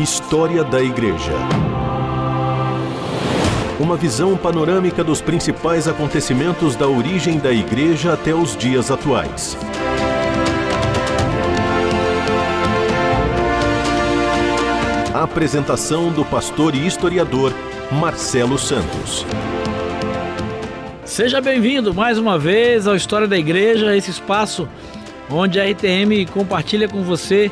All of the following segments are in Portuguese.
História da Igreja. Uma visão panorâmica dos principais acontecimentos da origem da Igreja até os dias atuais. A apresentação do pastor e historiador Marcelo Santos. Seja bem-vindo mais uma vez ao História da Igreja, esse espaço onde a RTM compartilha com você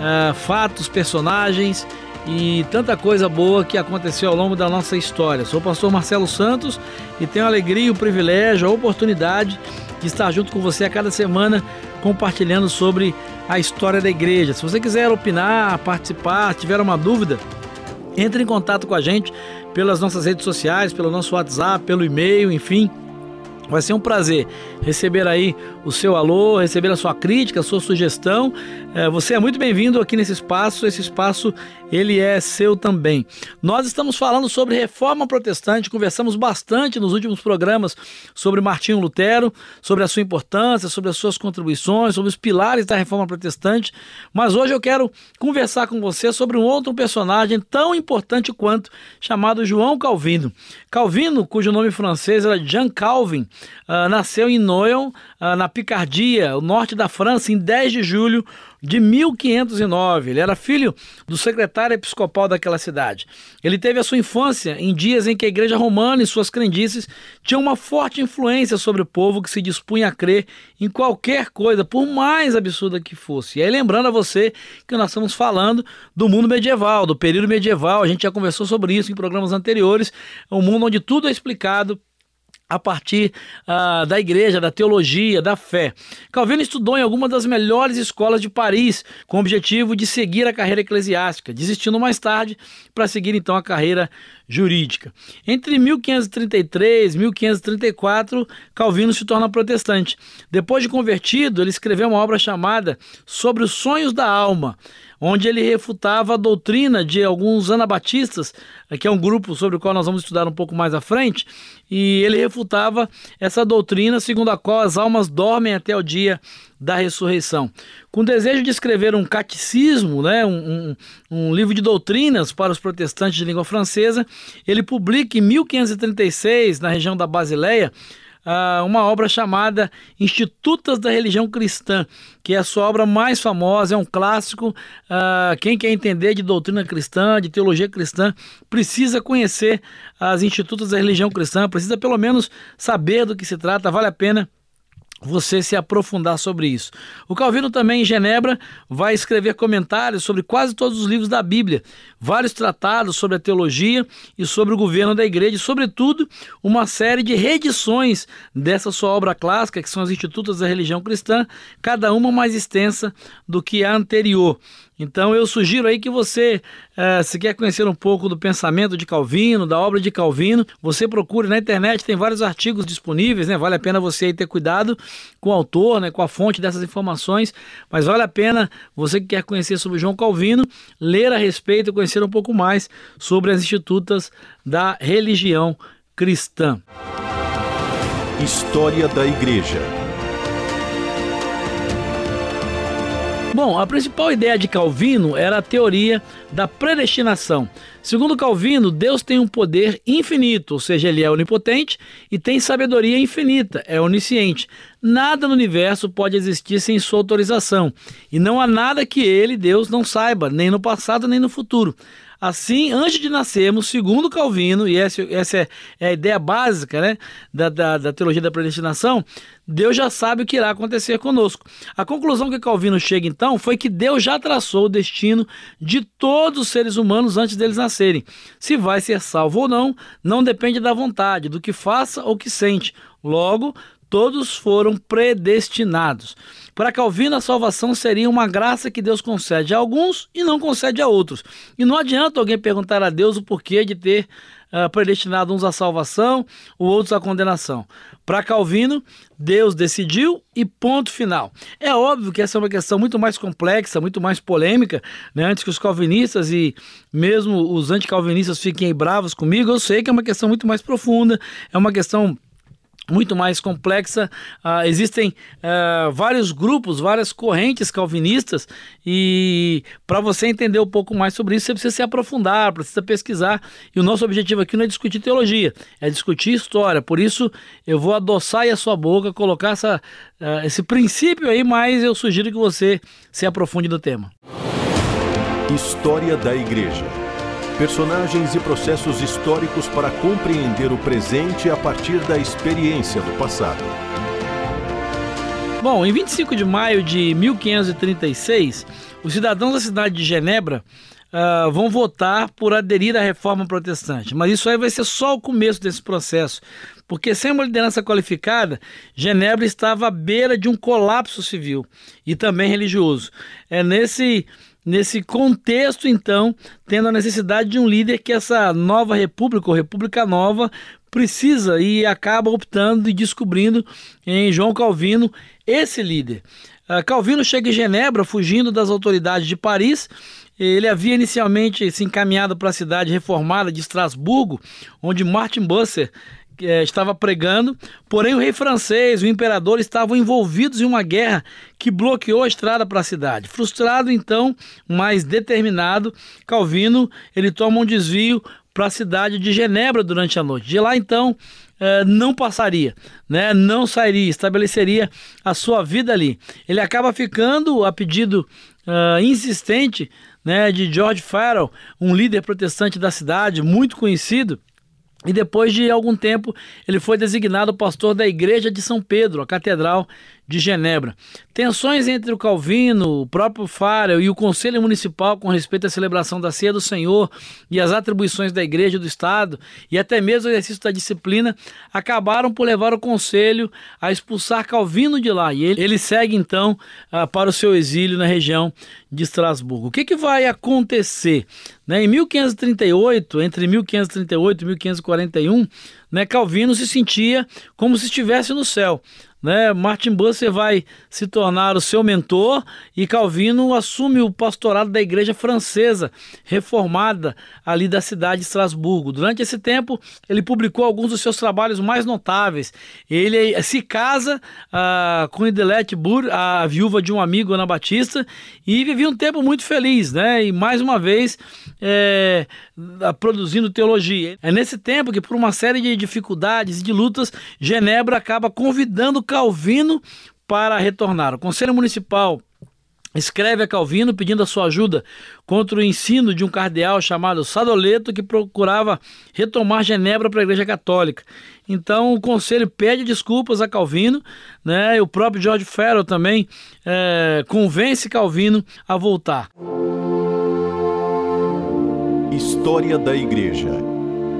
uh, fatos, personagens e tanta coisa boa que aconteceu ao longo da nossa história. Sou o pastor Marcelo Santos e tenho a alegria, o privilégio, a oportunidade de estar junto com você a cada semana compartilhando sobre a história da igreja. Se você quiser opinar, participar, tiver uma dúvida, entre em contato com a gente pelas nossas redes sociais, pelo nosso WhatsApp, pelo e-mail, enfim. Vai ser um prazer receber aí o seu alô, receber a sua crítica, a sua sugestão. É, você é muito bem-vindo aqui nesse espaço. Esse espaço ele é seu também. Nós estamos falando sobre reforma protestante, conversamos bastante nos últimos programas sobre Martinho Lutero, sobre a sua importância, sobre as suas contribuições, sobre os pilares da reforma protestante. Mas hoje eu quero conversar com você sobre um outro personagem tão importante quanto, chamado João Calvino. Calvino, cujo nome francês era Jean Calvin, uh, nasceu em Noyon, uh, na Picardia, o norte da França, em 10 de julho de 1509. Ele era filho do secretário episcopal daquela cidade. Ele teve a sua infância em dias em que a igreja romana e suas crendices tinham uma forte influência sobre o povo que se dispunha a crer em qualquer coisa, por mais absurda que fosse. E aí, lembrando a você que nós estamos falando do mundo medieval, do período medieval, a gente já conversou sobre isso em programas anteriores, um mundo onde tudo é explicado a partir uh, da igreja, da teologia, da fé. Calvino estudou em algumas das melhores escolas de Paris, com o objetivo de seguir a carreira eclesiástica, desistindo mais tarde para seguir então a carreira jurídica. Entre 1533 e 1534, Calvino se torna protestante. Depois de convertido, ele escreveu uma obra chamada Sobre os Sonhos da Alma onde ele refutava a doutrina de alguns anabatistas, que é um grupo sobre o qual nós vamos estudar um pouco mais à frente, e ele refutava essa doutrina segundo a qual as almas dormem até o dia da ressurreição. Com desejo de escrever um catecismo, né, um, um, um, livro de doutrinas para os protestantes de língua francesa, ele publica em 1536, na região da Basileia, uh, uma obra chamada Institutas da Religião Cristã, que é a sua obra mais famosa, é um clássico. Uh, quem quer entender de doutrina cristã, de teologia cristã, precisa conhecer as Institutas da Religião Cristã, precisa pelo menos saber do que se trata, vale a pena você se aprofundar sobre isso. O Calvino também em Genebra vai escrever comentários sobre quase todos os livros da Bíblia, vários tratados sobre a teologia e sobre o governo da igreja, e sobretudo uma série de reedições dessa sua obra clássica, que são as Institutos da Religião Cristã, cada uma mais extensa do que a anterior. Então eu sugiro aí que você, uh, se quer conhecer um pouco do pensamento de Calvino, da obra de Calvino, você procure na internet, tem vários artigos disponíveis, né? Vale a pena você ter cuidado com o autor, né? com a fonte dessas informações, mas vale a pena você que quer conhecer sobre João Calvino, ler a respeito e conhecer um pouco mais sobre as institutas da religião cristã. História da Igreja. Bom, a principal ideia de Calvino era a teoria da predestinação. Segundo Calvino, Deus tem um poder infinito, ou seja, ele é onipotente e tem sabedoria infinita, é onisciente. Nada no universo pode existir sem sua autorização, e não há nada que ele, Deus, não saiba, nem no passado nem no futuro. Assim, antes de nascermos, segundo Calvino, e essa, essa é, é a ideia básica né, da, da, da teologia da predestinação, Deus já sabe o que irá acontecer conosco. A conclusão que Calvino chega então foi que Deus já traçou o destino de todos os seres humanos antes deles nascerem. Se vai ser salvo ou não, não depende da vontade, do que faça ou que sente. Logo, todos foram predestinados. Para Calvino, a salvação seria uma graça que Deus concede a alguns e não concede a outros. E não adianta alguém perguntar a Deus o porquê de ter uh, predestinado uns à salvação ou outros à condenação. Para Calvino, Deus decidiu e ponto final. É óbvio que essa é uma questão muito mais complexa, muito mais polêmica, né? antes que os calvinistas e mesmo os anticalvinistas fiquem bravos comigo, eu sei que é uma questão muito mais profunda, é uma questão muito mais complexa. Uh, existem uh, vários grupos, várias correntes calvinistas, e para você entender um pouco mais sobre isso, você precisa se aprofundar, precisa pesquisar. E o nosso objetivo aqui não é discutir teologia, é discutir história. Por isso, eu vou adoçar aí a sua boca, colocar essa, uh, esse princípio aí, mas eu sugiro que você se aprofunde no tema. História da Igreja personagens e processos históricos para compreender o presente a partir da experiência do passado. Bom, em 25 de maio de 1536, os cidadãos da cidade de Genebra uh, vão votar por aderir à reforma protestante. Mas isso aí vai ser só o começo desse processo, porque sem uma liderança qualificada, Genebra estava à beira de um colapso civil e também religioso. É nesse Nesse contexto, então, tendo a necessidade de um líder que essa nova república, ou república nova, precisa e acaba optando e descobrindo em João Calvino esse líder. Uh, Calvino chega em Genebra, fugindo das autoridades de Paris. Ele havia inicialmente se encaminhado para a cidade reformada de Estrasburgo, onde Martin Busser é, estava pregando, porém o rei francês e o imperador estavam envolvidos em uma guerra que bloqueou a estrada para a cidade. Frustrado então, mas determinado, Calvino ele toma um desvio para a cidade de Genebra durante a noite. De lá então é, não passaria, né? não sairia, estabeleceria a sua vida ali. Ele acaba ficando a pedido uh, insistente né, de George Farrell, um líder protestante da cidade, muito conhecido, e depois de algum tempo, ele foi designado pastor da Igreja de São Pedro, a Catedral de Genebra. Tensões entre o Calvino, o próprio Farel e o Conselho Municipal com respeito à celebração da Ceia do Senhor e as atribuições da Igreja do Estado e até mesmo o exercício da disciplina acabaram por levar o Conselho a expulsar Calvino de lá. E ele, ele segue então uh, para o seu exílio na região de Estrasburgo. O que, que vai acontecer? Né? Em 1538, entre 1538 e 1541, né, Calvino se sentia como se estivesse no céu né? Martin Busser vai se tornar o seu mentor e Calvino assume o pastorado da igreja francesa reformada ali da cidade de Estrasburgo. Durante esse tempo, ele publicou alguns dos seus trabalhos mais notáveis. Ele se casa ah, com Idelette Burr, a viúva de um amigo, Ana Batista, e vivia um tempo muito feliz, né? E mais uma vez é, produzindo teologia. É nesse tempo que, por uma série de dificuldades e de lutas, Genebra acaba convidando Calvino para retornar. O Conselho Municipal escreve a Calvino pedindo a sua ajuda contra o ensino de um cardeal chamado Sadoleto que procurava retomar Genebra para a Igreja Católica. Então o conselho pede desculpas a Calvino, né? E o próprio George Farrell também é, convence Calvino a voltar. História da Igreja.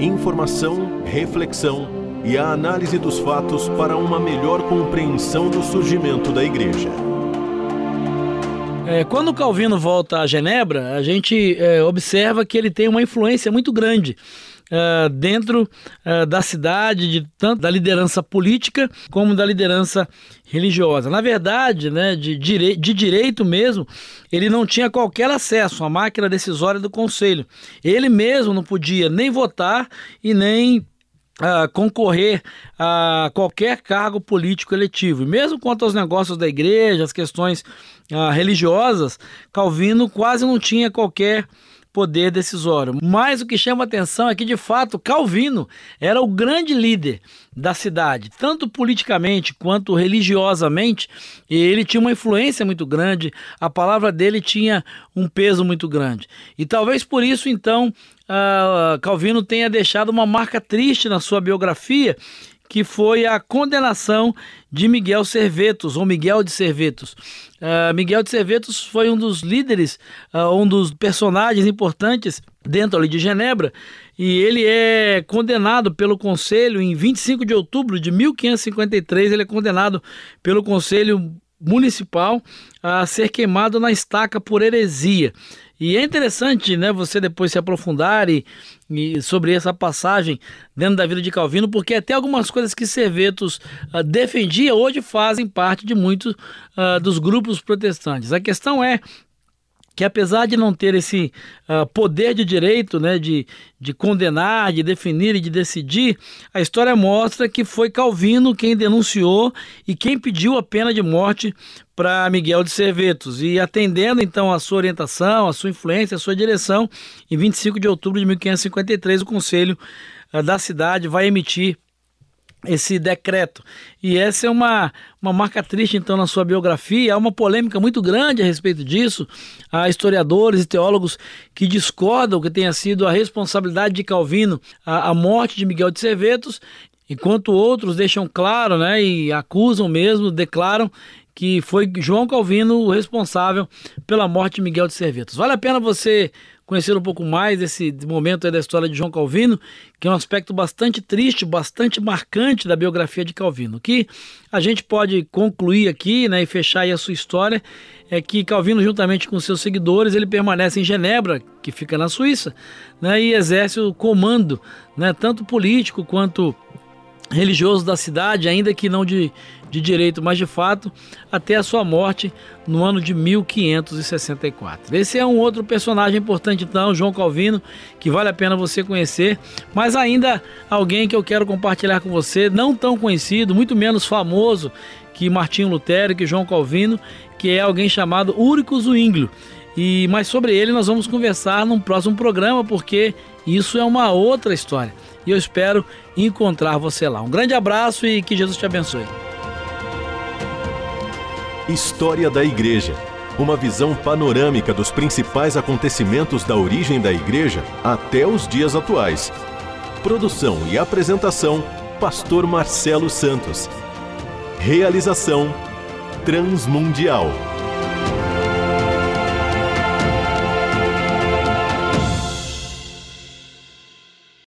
Informação, reflexão e a análise dos fatos para uma melhor compreensão do surgimento da Igreja. É, quando Calvino volta a Genebra, a gente é, observa que ele tem uma influência muito grande uh, dentro uh, da cidade, de tanto da liderança política como da liderança religiosa. Na verdade, né, de, direi de direito mesmo, ele não tinha qualquer acesso à máquina decisória do conselho. Ele mesmo não podia nem votar e nem Uh, concorrer a qualquer cargo político eletivo. E mesmo quanto aos negócios da igreja, as questões uh, religiosas, Calvino quase não tinha qualquer poder decisório. Mas o que chama atenção é que, de fato, Calvino era o grande líder da cidade, tanto politicamente quanto religiosamente, e ele tinha uma influência muito grande, a palavra dele tinha um peso muito grande. E talvez por isso, então, uh, Calvino tenha deixado uma marca triste na sua biografia que foi a condenação de Miguel Servetos, ou Miguel de Servetos. Uh, Miguel de Servetos foi um dos líderes, uh, um dos personagens importantes dentro ali de Genebra, e ele é condenado pelo Conselho em 25 de outubro de 1553, ele é condenado pelo Conselho Municipal a ser queimado na estaca por heresia. E é interessante, né, você depois se aprofundar e, e, sobre essa passagem dentro da vida de Calvino, porque até algumas coisas que Servetos uh, defendia hoje fazem parte de muitos uh, dos grupos protestantes. A questão é que apesar de não ter esse uh, poder de direito, né, de, de condenar, de definir e de decidir, a história mostra que foi Calvino quem denunciou e quem pediu a pena de morte para Miguel de Servetos. E atendendo então a sua orientação, a sua influência, a sua direção, em 25 de outubro de 1553, o Conselho uh, da cidade vai emitir esse decreto. E essa é uma, uma marca triste, então, na sua biografia. Há uma polêmica muito grande a respeito disso. Há historiadores e teólogos que discordam que tenha sido a responsabilidade de Calvino a, a morte de Miguel de Servetos, enquanto outros deixam claro né, e acusam mesmo, declaram que foi João Calvino o responsável pela morte de Miguel de Servetos. Vale a pena você conhecer um pouco mais desse momento da história de João Calvino, que é um aspecto bastante triste, bastante marcante da biografia de Calvino. Que a gente pode concluir aqui né, e fechar a sua história é que Calvino, juntamente com seus seguidores, ele permanece em Genebra, que fica na Suíça, né, e exerce o comando, né, tanto político quanto religioso da cidade, ainda que não de, de direito, mas de fato, até a sua morte no ano de 1564. Esse é um outro personagem importante, então, João Calvino, que vale a pena você conhecer, mas ainda alguém que eu quero compartilhar com você, não tão conhecido, muito menos famoso que Martinho Lutero, que João Calvino, que é alguém chamado Úrico Zwinglio. E mais sobre ele nós vamos conversar num próximo programa, porque isso é uma outra história e eu espero encontrar você lá. Um grande abraço e que Jesus te abençoe. História da Igreja. Uma visão panorâmica dos principais acontecimentos da origem da Igreja até os dias atuais. Produção e apresentação: Pastor Marcelo Santos. Realização: Transmundial.